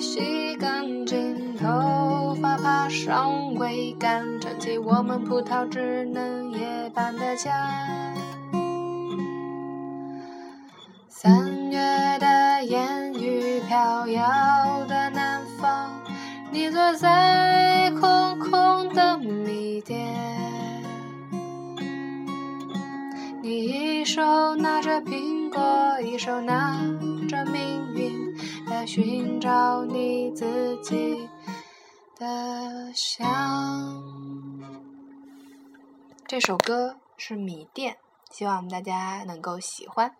洗干净头发，爬上桅杆，撑起我们葡萄枝嫩叶般的家。三月的烟雨飘摇的南方，你坐在空空的米店。你一手拿着苹果，一手拿着，寻找你自己的香。这首歌是《米店》，希望大家能够喜欢。